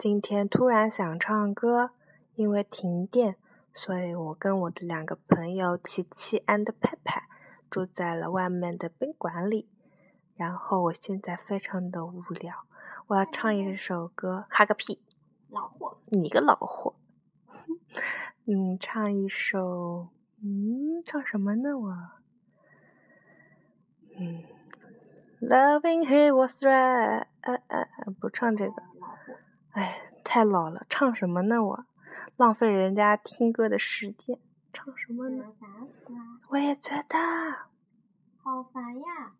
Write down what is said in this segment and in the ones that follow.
今天突然想唱歌，因为停电，所以我跟我的两个朋友琪琪 and 派派住在了外面的宾馆里。然后我现在非常的无聊，我要唱一首歌，哈个屁！老货，你个老货！嗯，唱一首，嗯，唱什么呢？我，嗯，Loving he was right，呃呃，不唱这个，哎，太老了，唱什么呢？我，浪费人家听歌的时间，唱什么呢？我也觉得。好烦呀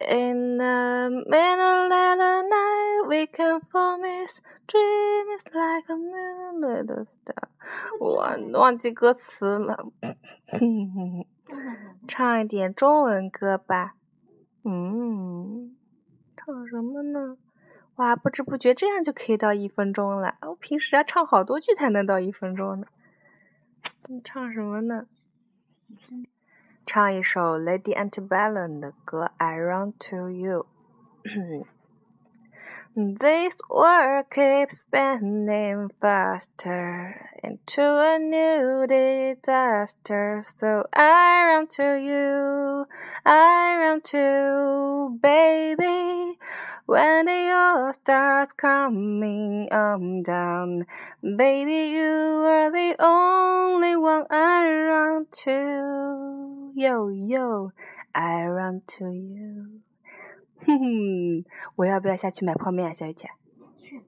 ！In the middle of the night, we can form this dream is like a million star。我忘记歌词了，唱一点中文歌吧。嗯，唱什么呢？哇，不知不觉这样就可以到一分钟了。我平时要唱好多句才能到一分钟呢。你唱什么呢？唱一首 Lady Antebellum 的歌《I Run to You》。This world keeps spinning faster into a new disaster. So I run to you, I run to baby. When the all starts coming on down, baby, you are the only one I run to. Yo yo, I run to you. 哼哼，我要不要下去买泡面啊，小雨姐？去，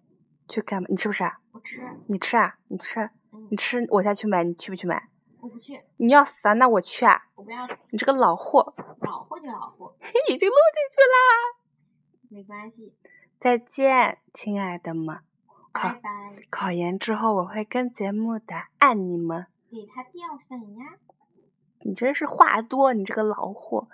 去干嘛？你吃不吃啊？我吃，你吃啊？你吃？嗯你，吃？我下去买，你去不去买？我不去，你要死啊？那我去啊！我不要你这个老货，老货就老货，已经录进去啦。没关系，再见，亲爱的们。考拜拜。考研之后我会跟节目的，爱你们。给他掉粉呀！你真是话多，你这个老货。